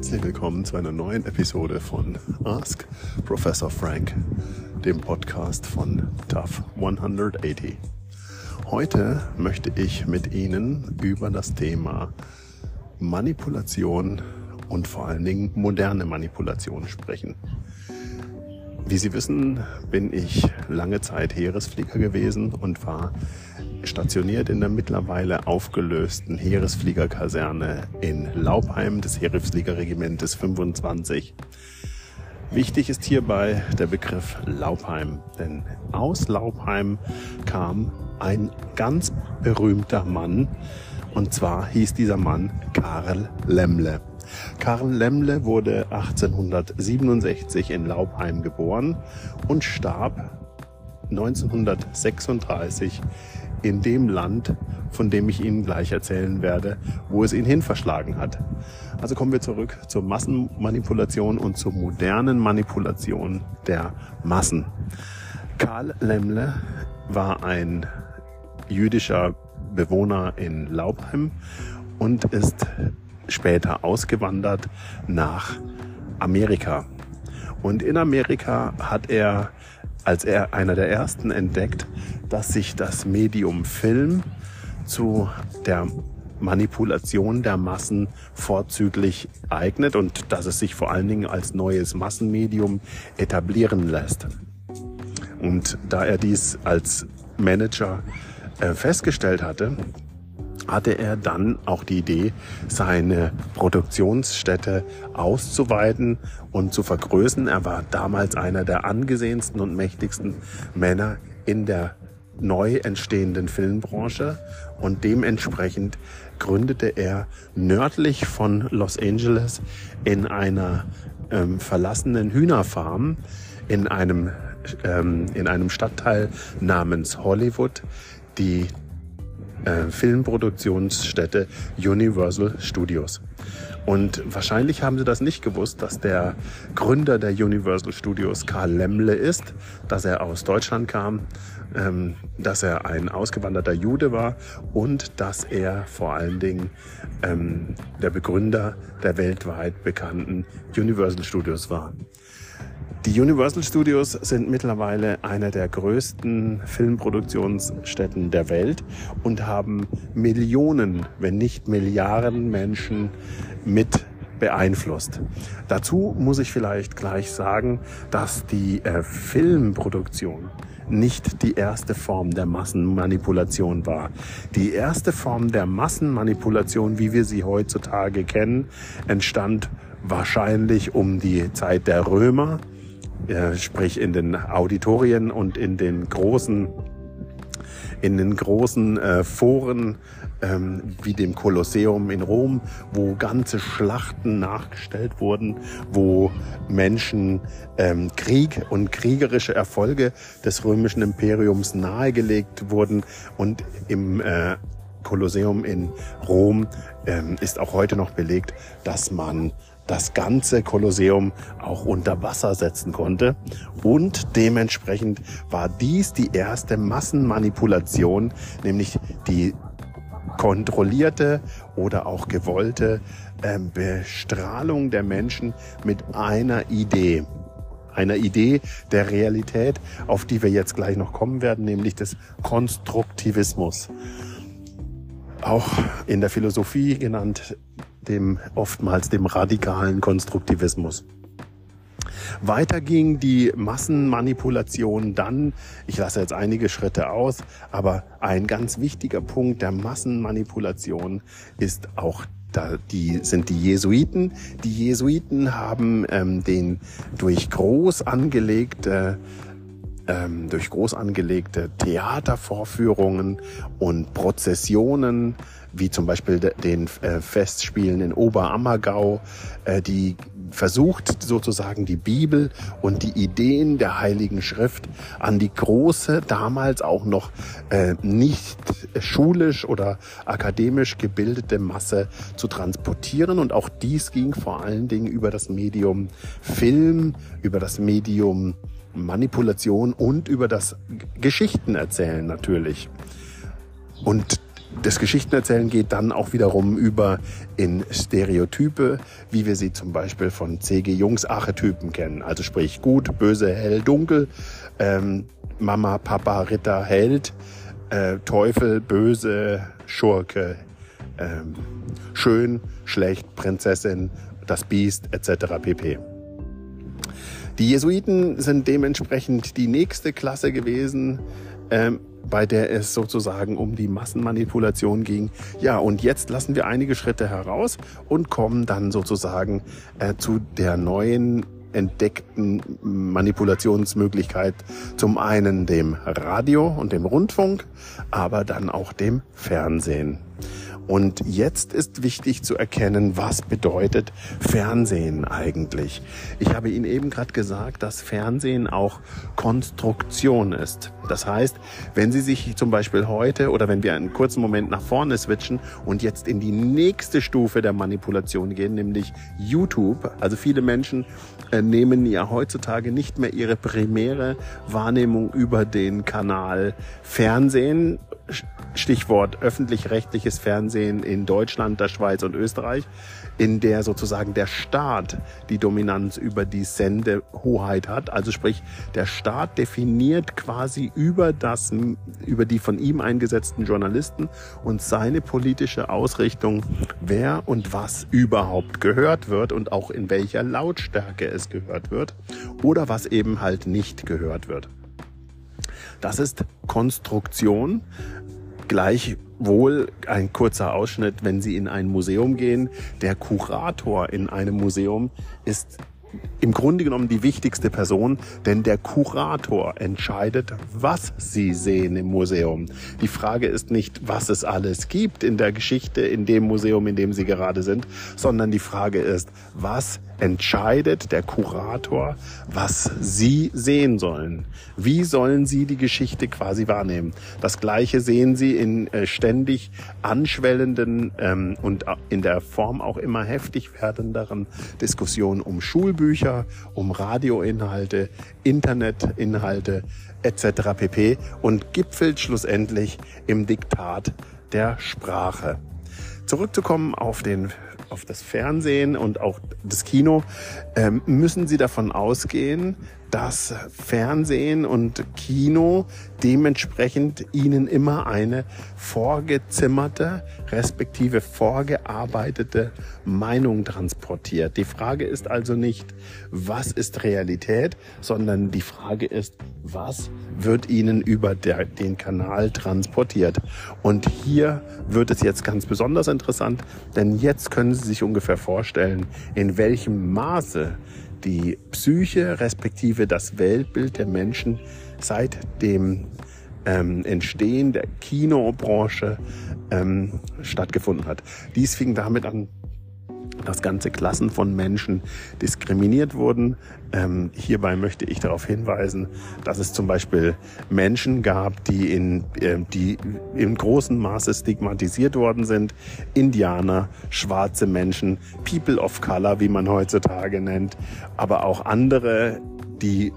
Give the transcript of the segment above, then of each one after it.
herzlich willkommen zu einer neuen Episode von Ask Professor Frank, dem Podcast von Tough 180. Heute möchte ich mit Ihnen über das Thema Manipulation und vor allen Dingen moderne Manipulation sprechen. Wie Sie wissen, bin ich lange Zeit Heeresflieger gewesen und war stationiert in der mittlerweile aufgelösten Heeresfliegerkaserne in Laubheim des Heeresfliegerregimentes 25. Wichtig ist hierbei der Begriff Laubheim, denn aus Laubheim kam ein ganz berühmter Mann, und zwar hieß dieser Mann Karl Lemmle. Karl Lemmle wurde 1867 in Laubheim geboren und starb 1936 in dem Land, von dem ich Ihnen gleich erzählen werde, wo es ihn hin verschlagen hat. Also kommen wir zurück zur Massenmanipulation und zur modernen Manipulation der Massen. Karl Lemmle war ein jüdischer Bewohner in Laubheim und ist später ausgewandert nach Amerika. Und in Amerika hat er als er einer der ersten entdeckt, dass sich das Medium Film zu der Manipulation der Massen vorzüglich eignet und dass es sich vor allen Dingen als neues Massenmedium etablieren lässt. Und da er dies als Manager äh, festgestellt hatte, hatte er dann auch die Idee, seine Produktionsstätte auszuweiten und zu vergrößern. Er war damals einer der angesehensten und mächtigsten Männer in der neu entstehenden Filmbranche und dementsprechend gründete er nördlich von Los Angeles in einer ähm, verlassenen Hühnerfarm in einem, ähm, in einem Stadtteil namens Hollywood die äh, Filmproduktionsstätte Universal Studios. Und wahrscheinlich haben Sie das nicht gewusst, dass der Gründer der Universal Studios Karl Lemmle ist, dass er aus Deutschland kam, ähm, dass er ein ausgewanderter Jude war und dass er vor allen Dingen ähm, der Begründer der weltweit bekannten Universal Studios war. Die Universal Studios sind mittlerweile einer der größten Filmproduktionsstätten der Welt und haben Millionen, wenn nicht Milliarden Menschen mit beeinflusst. Dazu muss ich vielleicht gleich sagen, dass die äh, Filmproduktion nicht die erste Form der Massenmanipulation war. Die erste Form der Massenmanipulation, wie wir sie heutzutage kennen, entstand wahrscheinlich um die Zeit der Römer äh, sprich in den Auditorien und in den großen in den großen äh, Foren ähm, wie dem Kolosseum in Rom, wo ganze Schlachten nachgestellt wurden, wo Menschen ähm, Krieg und kriegerische Erfolge des römischen Imperiums nahegelegt wurden. Und im äh, Kolosseum in Rom ähm, ist auch heute noch belegt, dass man das ganze Kolosseum auch unter Wasser setzen konnte. Und dementsprechend war dies die erste Massenmanipulation, nämlich die kontrollierte oder auch gewollte äh, Bestrahlung der Menschen mit einer Idee. Einer Idee der Realität, auf die wir jetzt gleich noch kommen werden, nämlich des Konstruktivismus. Auch in der Philosophie genannt dem oftmals dem radikalen Konstruktivismus. Weiter ging die Massenmanipulation dann, ich lasse jetzt einige Schritte aus, aber ein ganz wichtiger Punkt der Massenmanipulation ist auch da die sind die Jesuiten. Die Jesuiten haben ähm, den durch groß angelegte ähm, durch groß angelegte Theatervorführungen und Prozessionen wie zum Beispiel den äh, Festspielen in Oberammergau, äh, die versucht sozusagen die Bibel und die Ideen der Heiligen Schrift an die große, damals auch noch äh, nicht schulisch oder akademisch gebildete Masse zu transportieren. Und auch dies ging vor allen Dingen über das Medium Film, über das Medium Manipulation und über das Geschichtenerzählen natürlich. Und das Geschichtenerzählen geht dann auch wiederum über in Stereotype, wie wir sie zum Beispiel von C.G. Jungs Archetypen kennen. Also sprich gut, böse, hell, dunkel, ähm, Mama, Papa, Ritter, Held, äh, Teufel, böse, Schurke, ähm, schön, schlecht, Prinzessin, das Biest etc. pp. Die Jesuiten sind dementsprechend die nächste Klasse gewesen, ähm, bei der es sozusagen um die Massenmanipulation ging. Ja, und jetzt lassen wir einige Schritte heraus und kommen dann sozusagen äh, zu der neuen entdeckten Manipulationsmöglichkeit zum einen dem Radio und dem Rundfunk, aber dann auch dem Fernsehen. Und jetzt ist wichtig zu erkennen, was bedeutet Fernsehen eigentlich. Ich habe Ihnen eben gerade gesagt, dass Fernsehen auch Konstruktion ist. Das heißt, wenn Sie sich zum Beispiel heute oder wenn wir einen kurzen Moment nach vorne switchen und jetzt in die nächste Stufe der Manipulation gehen, nämlich YouTube. Also viele Menschen äh, nehmen ja heutzutage nicht mehr ihre primäre Wahrnehmung über den Kanal Fernsehen Stichwort öffentlich-rechtliches Fernsehen in Deutschland, der Schweiz und Österreich, in der sozusagen der Staat die Dominanz über die Sendehoheit hat. Also sprich, der Staat definiert quasi über das, über die von ihm eingesetzten Journalisten und seine politische Ausrichtung, wer und was überhaupt gehört wird und auch in welcher Lautstärke es gehört wird oder was eben halt nicht gehört wird. Das ist Konstruktion. Gleichwohl ein kurzer Ausschnitt, wenn Sie in ein Museum gehen. Der Kurator in einem Museum ist im Grunde genommen die wichtigste Person, denn der Kurator entscheidet, was Sie sehen im Museum. Die Frage ist nicht, was es alles gibt in der Geschichte in dem Museum, in dem Sie gerade sind, sondern die Frage ist, was entscheidet der Kurator, was Sie sehen sollen. Wie sollen Sie die Geschichte quasi wahrnehmen? Das Gleiche sehen Sie in äh, ständig anschwellenden ähm, und in der Form auch immer heftig werdenderen Diskussionen um Schulbücher, um Radioinhalte, Internetinhalte etc. pp. und gipfelt schlussendlich im Diktat der Sprache. Zurückzukommen auf den auf das Fernsehen und auch das Kino, ähm, müssen Sie davon ausgehen, dass Fernsehen und Kino dementsprechend ihnen immer eine vorgezimmerte, respektive vorgearbeitete Meinung transportiert. Die Frage ist also nicht, was ist Realität, sondern die Frage ist, was wird ihnen über der, den Kanal transportiert. Und hier wird es jetzt ganz besonders interessant, denn jetzt können Sie sich ungefähr vorstellen, in welchem Maße die Psyche respektive das Weltbild der Menschen seit dem ähm, Entstehen der Kinobranche ähm, stattgefunden hat. Dies fing damit an, dass ganze Klassen von Menschen diskriminiert wurden. Ähm, hierbei möchte ich darauf hinweisen, dass es zum Beispiel Menschen gab, die in, äh, die in großem Maße stigmatisiert worden sind. Indianer, schwarze Menschen, People of Color, wie man heutzutage nennt, aber auch andere, die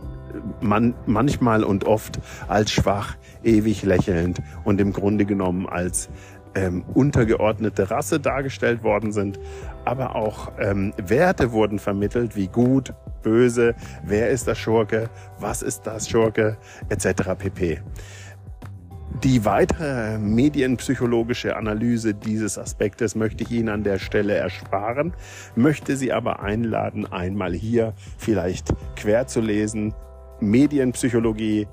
man manchmal und oft als schwach, ewig lächelnd und im Grunde genommen als ähm, untergeordnete Rasse dargestellt worden sind, aber auch ähm, Werte wurden vermittelt wie gut, böse, wer ist der Schurke, was ist das Schurke, etc. pp. Die weitere medienpsychologische Analyse dieses Aspektes möchte ich Ihnen an der Stelle ersparen, möchte Sie aber einladen, einmal hier vielleicht quer zu lesen. Medienpsychologie.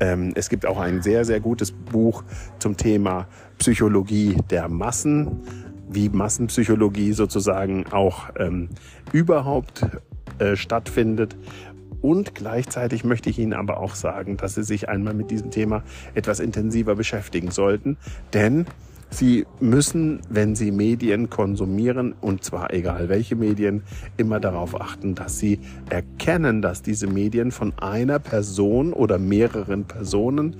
Ähm, es gibt auch ein sehr, sehr gutes Buch zum Thema Psychologie der Massen, wie Massenpsychologie sozusagen auch ähm, überhaupt äh, stattfindet. Und gleichzeitig möchte ich Ihnen aber auch sagen, dass Sie sich einmal mit diesem Thema etwas intensiver beschäftigen sollten, denn Sie müssen, wenn Sie Medien konsumieren, und zwar egal welche Medien, immer darauf achten, dass Sie erkennen, dass diese Medien von einer Person oder mehreren Personen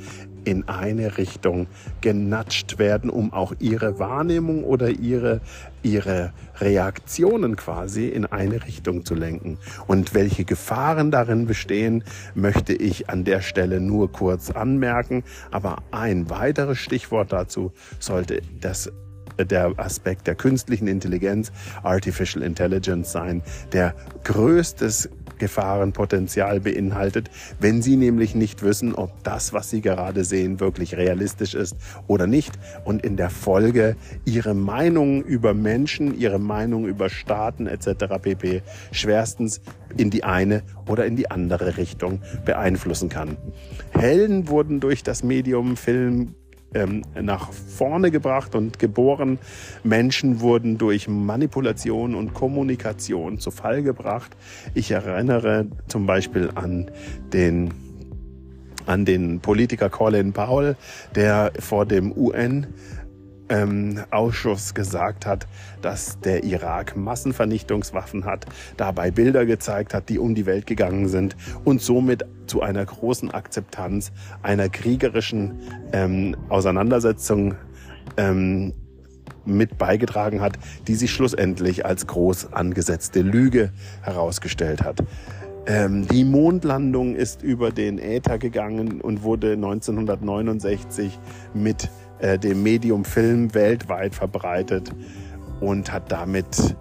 in eine Richtung genatscht werden, um auch ihre Wahrnehmung oder ihre, ihre Reaktionen quasi in eine Richtung zu lenken. Und welche Gefahren darin bestehen, möchte ich an der Stelle nur kurz anmerken. Aber ein weiteres Stichwort dazu sollte das der Aspekt der künstlichen Intelligenz, Artificial Intelligence sein, der größtes Gefahrenpotenzial beinhaltet, wenn Sie nämlich nicht wissen, ob das, was Sie gerade sehen, wirklich realistisch ist oder nicht und in der Folge Ihre Meinung über Menschen, Ihre Meinung über Staaten etc. pp. schwerstens in die eine oder in die andere Richtung beeinflussen kann. Helden wurden durch das Medium Film ähm, nach vorne gebracht und geboren. Menschen wurden durch Manipulation und Kommunikation zu Fall gebracht. Ich erinnere zum Beispiel an den an den Politiker Colin Powell, der vor dem UN ähm, Ausschuss gesagt hat, dass der Irak Massenvernichtungswaffen hat, dabei Bilder gezeigt hat, die um die Welt gegangen sind und somit zu einer großen Akzeptanz einer kriegerischen ähm, Auseinandersetzung ähm, mit beigetragen hat, die sich schlussendlich als groß angesetzte Lüge herausgestellt hat. Ähm, die Mondlandung ist über den Äther gegangen und wurde 1969 mit äh, dem Medium Film weltweit verbreitet und hat damit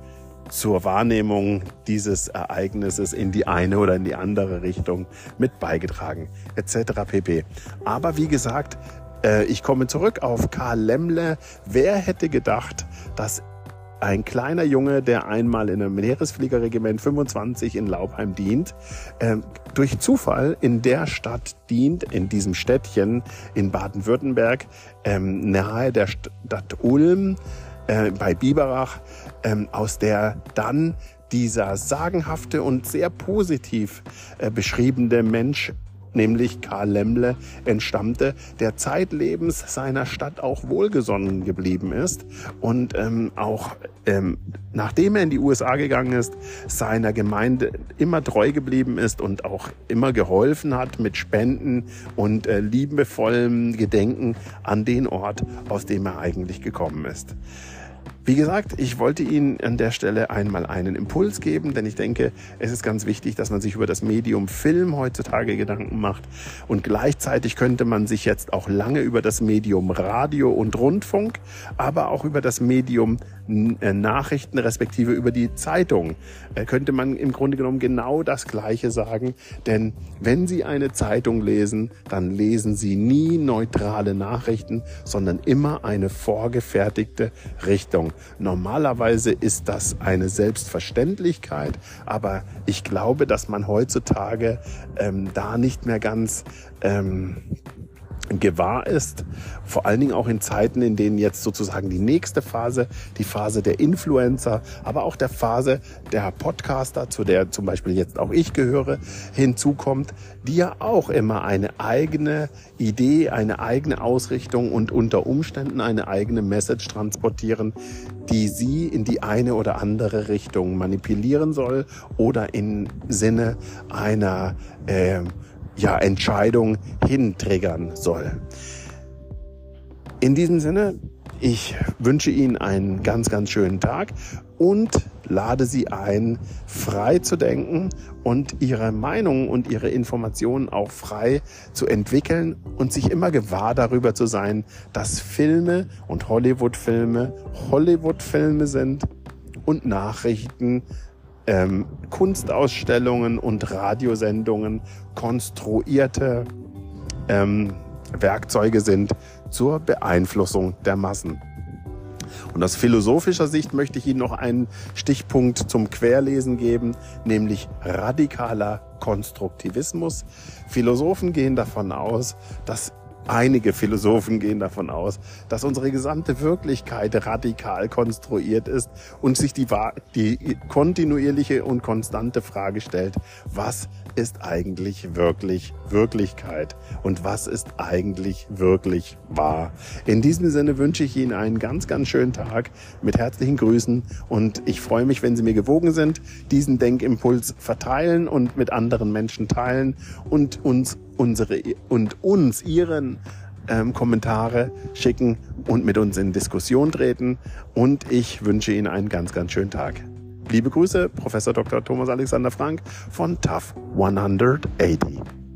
zur Wahrnehmung dieses Ereignisses in die eine oder in die andere Richtung mit beigetragen, etc. pp. Aber wie gesagt, äh, ich komme zurück auf Karl Lemmle. Wer hätte gedacht, dass ein kleiner Junge, der einmal in einem Meeresfliegerregiment 25 in Laubheim dient, äh, durch Zufall in der Stadt dient, in diesem Städtchen in Baden-Württemberg, ähm, nahe der Stadt Ulm, äh, bei Biberach, ähm, aus der dann dieser sagenhafte und sehr positiv äh, beschriebene Mensch nämlich Karl Lemmle, entstammte, der zeitlebens seiner Stadt auch wohlgesonnen geblieben ist und ähm, auch ähm, nachdem er in die USA gegangen ist, seiner Gemeinde immer treu geblieben ist und auch immer geholfen hat mit Spenden und äh, liebevollem Gedenken an den Ort, aus dem er eigentlich gekommen ist. Wie gesagt, ich wollte Ihnen an der Stelle einmal einen Impuls geben, denn ich denke, es ist ganz wichtig, dass man sich über das Medium Film heutzutage Gedanken macht. Und gleichzeitig könnte man sich jetzt auch lange über das Medium Radio und Rundfunk, aber auch über das Medium äh, Nachrichten respektive über die Zeitung äh, könnte man im Grunde genommen genau das Gleiche sagen. Denn wenn Sie eine Zeitung lesen, dann lesen Sie nie neutrale Nachrichten, sondern immer eine vorgefertigte Richtung. Normalerweise ist das eine Selbstverständlichkeit, aber ich glaube, dass man heutzutage ähm, da nicht mehr ganz ähm, gewahr ist, vor allen Dingen auch in Zeiten, in denen jetzt sozusagen die nächste Phase, die Phase der Influencer, aber auch der Phase der Podcaster, zu der zum Beispiel jetzt auch ich gehöre, hinzukommt, die ja auch immer eine eigene Idee, eine eigene Ausrichtung und unter Umständen eine eigene Message transportieren, die sie in die eine oder andere Richtung manipulieren soll oder im Sinne einer äh, ja, Entscheidung hintriggern soll. In diesem Sinne, ich wünsche Ihnen einen ganz, ganz schönen Tag und lade Sie ein, frei zu denken und Ihre Meinung und Ihre Informationen auch frei zu entwickeln und sich immer gewahr darüber zu sein, dass Filme und Hollywood-Filme Hollywood-Filme sind und Nachrichten ähm, Kunstausstellungen und Radiosendungen konstruierte ähm, Werkzeuge sind zur Beeinflussung der Massen. Und aus philosophischer Sicht möchte ich Ihnen noch einen Stichpunkt zum Querlesen geben, nämlich radikaler Konstruktivismus. Philosophen gehen davon aus, dass Einige Philosophen gehen davon aus, dass unsere gesamte Wirklichkeit radikal konstruiert ist und sich die, die kontinuierliche und konstante Frage stellt, was ist eigentlich wirklich Wirklichkeit und was ist eigentlich wirklich wahr. In diesem Sinne wünsche ich Ihnen einen ganz, ganz schönen Tag mit herzlichen Grüßen und ich freue mich, wenn Sie mir gewogen sind, diesen Denkimpuls verteilen und mit anderen Menschen teilen und uns unsere und uns ihren ähm, Kommentare schicken und mit uns in Diskussion treten. Und ich wünsche Ihnen einen ganz, ganz schönen Tag. Liebe Grüße, Professor Dr. Thomas Alexander Frank von TAF 180.